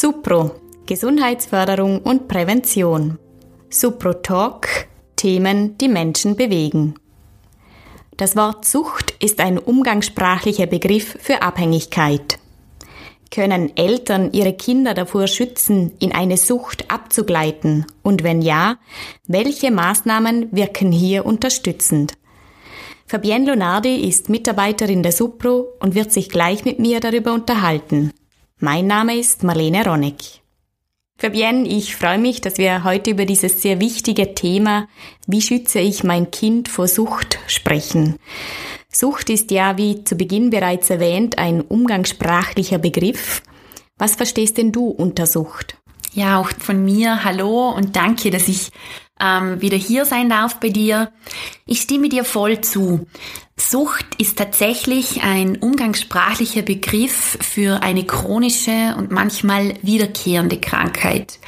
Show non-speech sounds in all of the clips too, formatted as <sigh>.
Supro Gesundheitsförderung und Prävention. Supro Talk Themen, die Menschen bewegen. Das Wort Sucht ist ein umgangssprachlicher Begriff für Abhängigkeit. Können Eltern ihre Kinder davor schützen, in eine Sucht abzugleiten? Und wenn ja, welche Maßnahmen wirken hier unterstützend? Fabienne Lonardi ist Mitarbeiterin der Supro und wird sich gleich mit mir darüber unterhalten. Mein Name ist Marlene Ronneck. Fabienne, ich freue mich, dass wir heute über dieses sehr wichtige Thema, wie schütze ich mein Kind vor Sucht, sprechen. Sucht ist ja, wie zu Beginn bereits erwähnt, ein umgangssprachlicher Begriff. Was verstehst denn du unter Sucht? Ja, auch von mir hallo und danke, dass ich ähm, wieder hier sein darf bei dir. Ich stimme dir voll zu. Sucht ist tatsächlich ein umgangssprachlicher Begriff für eine chronische und manchmal wiederkehrende Krankheit.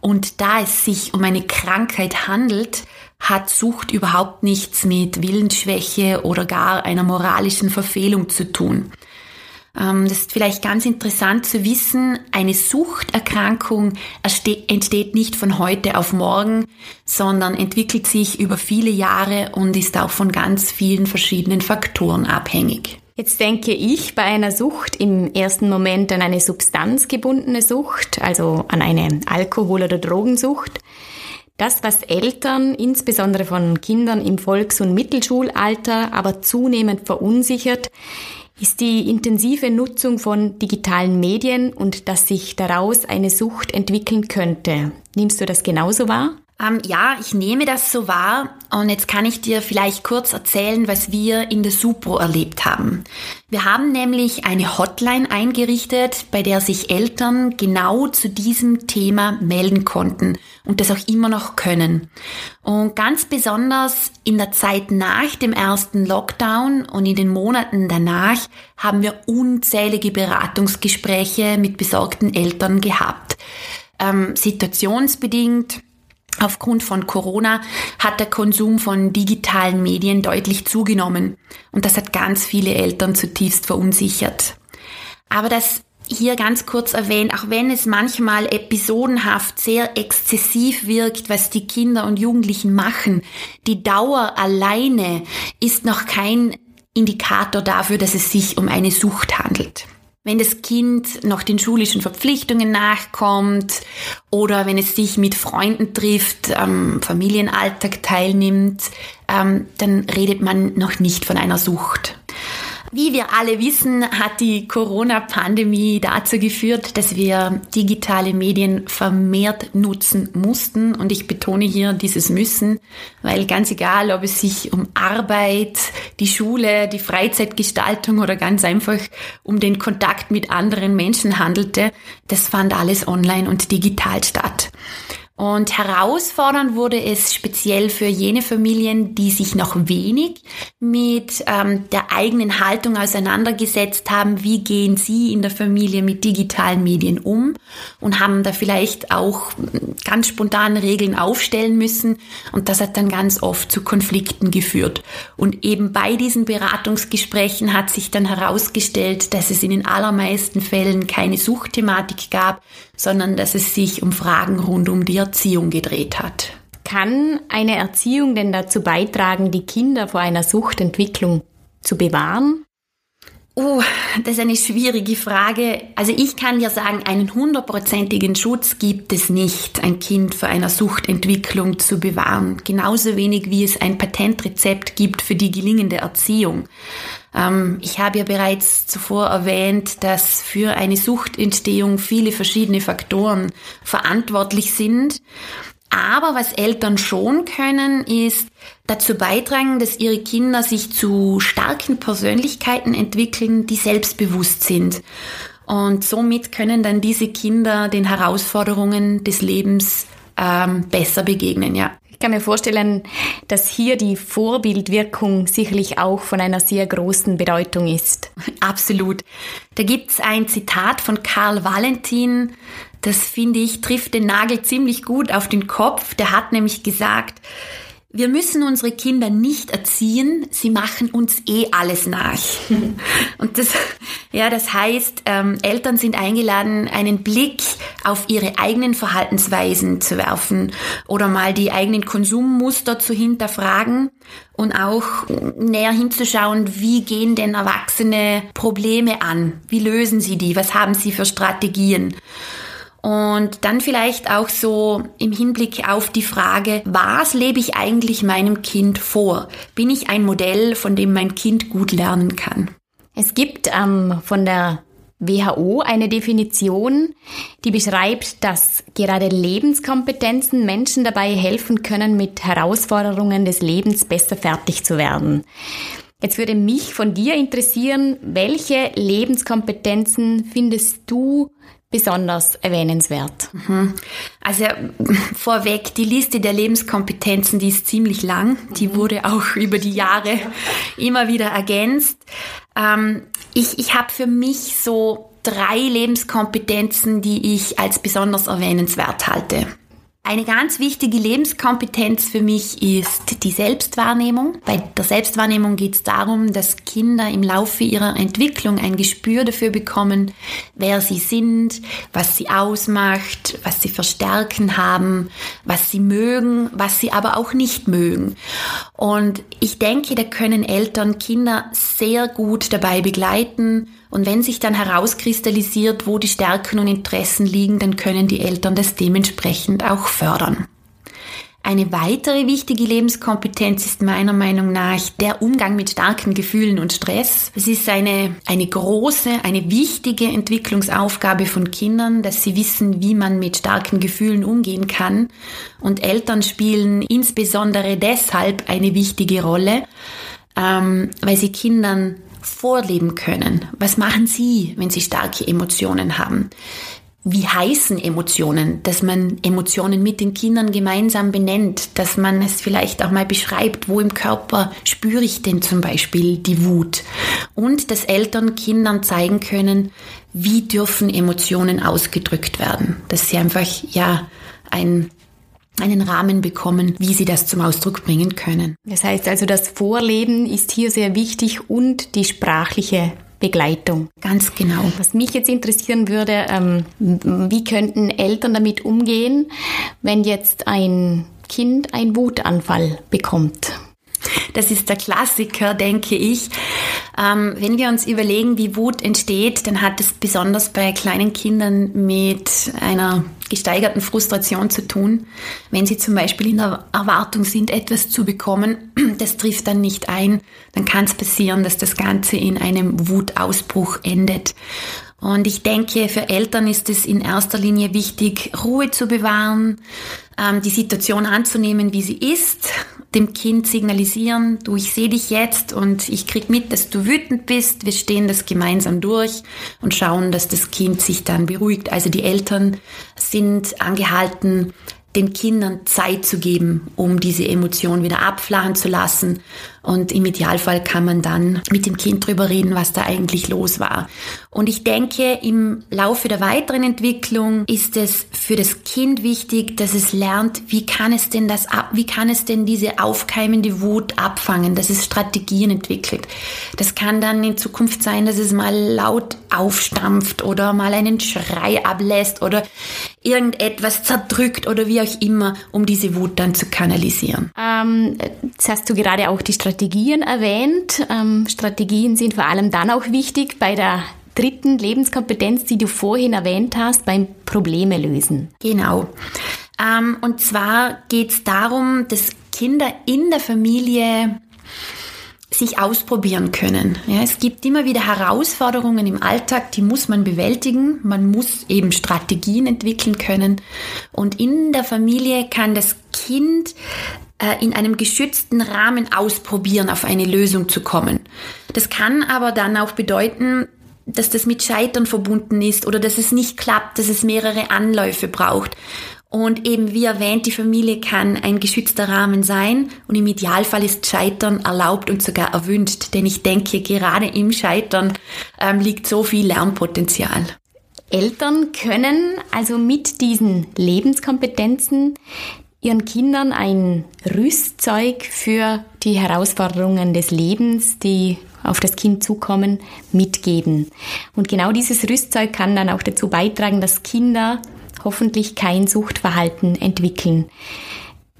Und da es sich um eine Krankheit handelt, hat Sucht überhaupt nichts mit Willensschwäche oder gar einer moralischen Verfehlung zu tun. Ähm, das ist vielleicht ganz interessant zu wissen, eine Suchterkrankung entsteht nicht von heute auf morgen, sondern entwickelt sich über viele Jahre und ist auch von ganz vielen verschiedenen Faktoren abhängig. Jetzt denke ich bei einer Sucht im ersten Moment an eine substanzgebundene Sucht, also an eine Alkohol- oder Drogensucht. Das, was Eltern, insbesondere von Kindern im Volks- und Mittelschulalter, aber zunehmend verunsichert, ist die intensive Nutzung von digitalen Medien und dass sich daraus eine Sucht entwickeln könnte. Nimmst du das genauso wahr? Ähm, ja, ich nehme das so wahr und jetzt kann ich dir vielleicht kurz erzählen, was wir in der Supro erlebt haben. Wir haben nämlich eine Hotline eingerichtet, bei der sich Eltern genau zu diesem Thema melden konnten und das auch immer noch können. Und ganz besonders in der Zeit nach dem ersten Lockdown und in den Monaten danach haben wir unzählige Beratungsgespräche mit besorgten Eltern gehabt. Ähm, situationsbedingt Aufgrund von Corona hat der Konsum von digitalen Medien deutlich zugenommen und das hat ganz viele Eltern zutiefst verunsichert. Aber das hier ganz kurz erwähnt, auch wenn es manchmal episodenhaft sehr exzessiv wirkt, was die Kinder und Jugendlichen machen, die Dauer alleine ist noch kein Indikator dafür, dass es sich um eine Sucht handelt wenn das Kind noch den schulischen Verpflichtungen nachkommt oder wenn es sich mit Freunden trifft, am Familienalltag teilnimmt, ähm, dann redet man noch nicht von einer Sucht. Wie wir alle wissen, hat die Corona-Pandemie dazu geführt, dass wir digitale Medien vermehrt nutzen mussten. Und ich betone hier dieses Müssen, weil ganz egal, ob es sich um Arbeit, die Schule, die Freizeitgestaltung oder ganz einfach um den Kontakt mit anderen Menschen handelte, das fand alles online und digital statt. Und herausfordernd wurde es speziell für jene Familien, die sich noch wenig mit ähm, der eigenen Haltung auseinandergesetzt haben. Wie gehen sie in der Familie mit digitalen Medien um? Und haben da vielleicht auch ganz spontan Regeln aufstellen müssen. Und das hat dann ganz oft zu Konflikten geführt. Und eben bei diesen Beratungsgesprächen hat sich dann herausgestellt, dass es in den allermeisten Fällen keine Suchtthematik gab, sondern dass es sich um Fragen rund um die Erziehung gedreht hat. Kann eine Erziehung denn dazu beitragen, die Kinder vor einer Suchtentwicklung zu bewahren? Oh, das ist eine schwierige Frage. Also ich kann dir sagen, einen hundertprozentigen Schutz gibt es nicht, ein Kind vor einer Suchtentwicklung zu bewahren. Genauso wenig wie es ein Patentrezept gibt für die gelingende Erziehung. Ähm, ich habe ja bereits zuvor erwähnt, dass für eine Suchtentstehung viele verschiedene Faktoren verantwortlich sind. Aber was Eltern schon können, ist dazu beitragen, dass ihre Kinder sich zu starken Persönlichkeiten entwickeln, die selbstbewusst sind. Und somit können dann diese Kinder den Herausforderungen des Lebens ähm, besser begegnen, ja. Ich kann mir vorstellen, dass hier die Vorbildwirkung sicherlich auch von einer sehr großen Bedeutung ist. Absolut. Da gibt's ein Zitat von Karl Valentin, das finde ich trifft den Nagel ziemlich gut auf den Kopf. Der hat nämlich gesagt, wir müssen unsere Kinder nicht erziehen, sie machen uns eh alles nach. <laughs> Und das, ja, das heißt, ähm, Eltern sind eingeladen, einen Blick auf ihre eigenen Verhaltensweisen zu werfen oder mal die eigenen Konsummuster zu hinterfragen und auch näher hinzuschauen, wie gehen denn Erwachsene Probleme an? Wie lösen sie die? Was haben sie für Strategien? Und dann vielleicht auch so im Hinblick auf die Frage, was lebe ich eigentlich meinem Kind vor? Bin ich ein Modell, von dem mein Kind gut lernen kann? Es gibt ähm, von der WHO eine Definition, die beschreibt, dass gerade Lebenskompetenzen Menschen dabei helfen können, mit Herausforderungen des Lebens besser fertig zu werden. Jetzt würde mich von dir interessieren, welche Lebenskompetenzen findest du besonders erwähnenswert? Mhm. Also <laughs> vorweg, die Liste der Lebenskompetenzen, die ist ziemlich lang. Die wurde auch über die Jahre immer wieder ergänzt. Ähm, ich ich habe für mich so drei Lebenskompetenzen, die ich als besonders erwähnenswert halte. Eine ganz wichtige Lebenskompetenz für mich ist die Selbstwahrnehmung. Bei der Selbstwahrnehmung geht es darum, dass Kinder im Laufe ihrer Entwicklung ein Gespür dafür bekommen, wer sie sind, was sie ausmacht, was sie für Stärken haben, was sie mögen, was sie aber auch nicht mögen. Und ich denke, da können Eltern Kinder sehr gut dabei begleiten und wenn sich dann herauskristallisiert, wo die Stärken und Interessen liegen, dann können die Eltern das dementsprechend auch fördern. Eine weitere wichtige Lebenskompetenz ist meiner Meinung nach der Umgang mit starken Gefühlen und Stress. Es ist eine, eine große, eine wichtige Entwicklungsaufgabe von Kindern, dass sie wissen, wie man mit starken Gefühlen umgehen kann. Und Eltern spielen insbesondere deshalb eine wichtige Rolle, ähm, weil sie Kindern vorleben können. Was machen Sie, wenn Sie starke Emotionen haben? Wie heißen Emotionen, dass man Emotionen mit den Kindern gemeinsam benennt, dass man es vielleicht auch mal beschreibt, wo im Körper spüre ich denn zum Beispiel die Wut und dass Eltern Kindern zeigen können, wie dürfen Emotionen ausgedrückt werden, dass sie einfach ja ein einen Rahmen bekommen, wie sie das zum Ausdruck bringen können. Das heißt also, das Vorleben ist hier sehr wichtig und die sprachliche Begleitung. Ganz genau. Was mich jetzt interessieren würde, ähm, wie könnten Eltern damit umgehen, wenn jetzt ein Kind einen Wutanfall bekommt? Das ist der Klassiker, denke ich. Ähm, wenn wir uns überlegen, wie Wut entsteht, dann hat es besonders bei kleinen Kindern mit einer gesteigerten Frustration zu tun. Wenn sie zum Beispiel in der Erwartung sind, etwas zu bekommen, <clears throat> das trifft dann nicht ein, dann kann es passieren, dass das Ganze in einem Wutausbruch endet. Und ich denke, für Eltern ist es in erster Linie wichtig, Ruhe zu bewahren, ähm, die Situation anzunehmen, wie sie ist, dem Kind signalisieren, du, ich sehe dich jetzt und ich krieg mit, dass du wütend bist. Wir stehen das gemeinsam durch und schauen, dass das Kind sich dann beruhigt. Also die Eltern sind angehalten, den Kindern Zeit zu geben, um diese Emotion wieder abflachen zu lassen und im Idealfall kann man dann mit dem Kind drüber reden, was da eigentlich los war. Und ich denke, im Laufe der weiteren Entwicklung ist es für das Kind wichtig, dass es lernt, wie kann es denn das ab, wie kann es denn diese aufkeimende Wut abfangen, dass es Strategien entwickelt. Das kann dann in Zukunft sein, dass es mal laut aufstampft oder mal einen Schrei ablässt oder irgendetwas zerdrückt oder wie auch immer, um diese Wut dann zu kanalisieren. Ähm, jetzt hast du gerade auch die Strategie Strategien erwähnt. Ähm, Strategien sind vor allem dann auch wichtig bei der dritten Lebenskompetenz, die du vorhin erwähnt hast, beim Probleme lösen. Genau. Ähm, und zwar geht es darum, dass Kinder in der Familie sich ausprobieren können. Ja, es gibt immer wieder Herausforderungen im Alltag, die muss man bewältigen. Man muss eben Strategien entwickeln können. Und in der Familie kann das Kind in einem geschützten Rahmen ausprobieren, auf eine Lösung zu kommen. Das kann aber dann auch bedeuten, dass das mit Scheitern verbunden ist oder dass es nicht klappt, dass es mehrere Anläufe braucht. Und eben wie erwähnt, die Familie kann ein geschützter Rahmen sein und im Idealfall ist Scheitern erlaubt und sogar erwünscht, denn ich denke, gerade im Scheitern ähm, liegt so viel Lernpotenzial. Eltern können also mit diesen Lebenskompetenzen ihren Kindern ein Rüstzeug für die Herausforderungen des Lebens, die auf das Kind zukommen, mitgeben. Und genau dieses Rüstzeug kann dann auch dazu beitragen, dass Kinder hoffentlich kein Suchtverhalten entwickeln.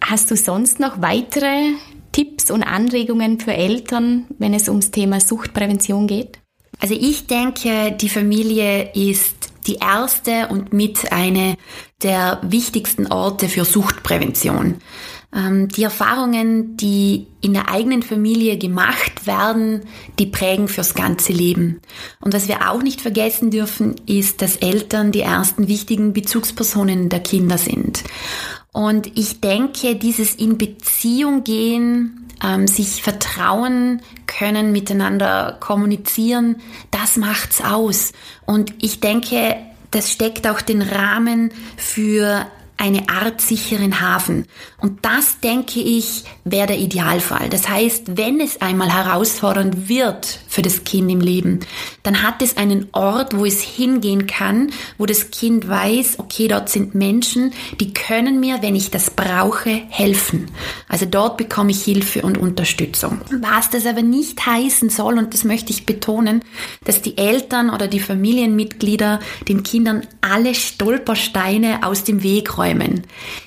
Hast du sonst noch weitere Tipps und Anregungen für Eltern, wenn es ums Thema Suchtprävention geht? Also ich denke, die Familie ist die erste und mit eine der wichtigsten Orte für Suchtprävention. Ähm, die Erfahrungen, die in der eigenen Familie gemacht werden, die prägen fürs ganze Leben. Und was wir auch nicht vergessen dürfen, ist, dass Eltern die ersten wichtigen Bezugspersonen der Kinder sind. Und ich denke, dieses in Beziehung gehen, ähm, sich vertrauen können, miteinander kommunizieren, das macht's aus. Und ich denke, das steckt auch den Rahmen für eine Art sicheren Hafen. Und das, denke ich, wäre der Idealfall. Das heißt, wenn es einmal herausfordernd wird für das Kind im Leben, dann hat es einen Ort, wo es hingehen kann, wo das Kind weiß, okay, dort sind Menschen, die können mir, wenn ich das brauche, helfen. Also dort bekomme ich Hilfe und Unterstützung. Was das aber nicht heißen soll, und das möchte ich betonen, dass die Eltern oder die Familienmitglieder den Kindern alle Stolpersteine aus dem Weg räumen räumen.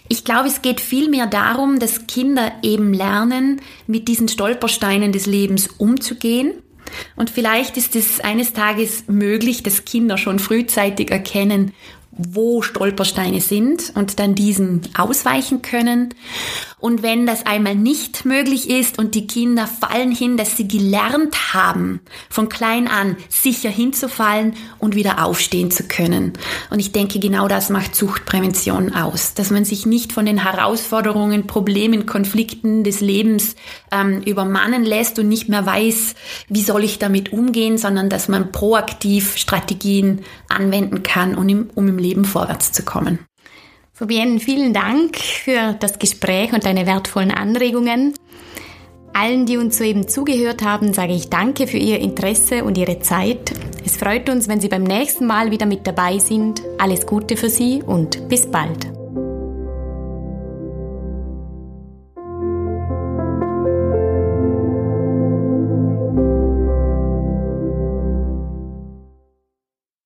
Ich glaube, es geht vielmehr darum, dass Kinder eben lernen, mit diesen Stolpersteinen des Lebens umzugehen. Und vielleicht ist es eines Tages möglich, dass Kinder schon frühzeitig erkennen, wo Stolpersteine sind und dann diesen ausweichen können. Und wenn das einmal nicht möglich ist und die Kinder fallen hin, dass sie gelernt haben, von klein an sicher hinzufallen und wieder aufstehen zu können. Und ich denke, genau das macht Suchtprävention aus, dass man sich nicht von den Herausforderungen, Problemen, Konflikten des Lebens ähm, übermannen lässt und nicht mehr weiß, wie soll ich damit umgehen, sondern dass man proaktiv Strategien anwenden kann, um im, um im Leben vorwärts zu kommen. Fabienne, vielen Dank für das Gespräch und deine wertvollen Anregungen. Allen, die uns soeben zugehört haben, sage ich danke für Ihr Interesse und Ihre Zeit. Es freut uns, wenn Sie beim nächsten Mal wieder mit dabei sind. Alles Gute für Sie und bis bald.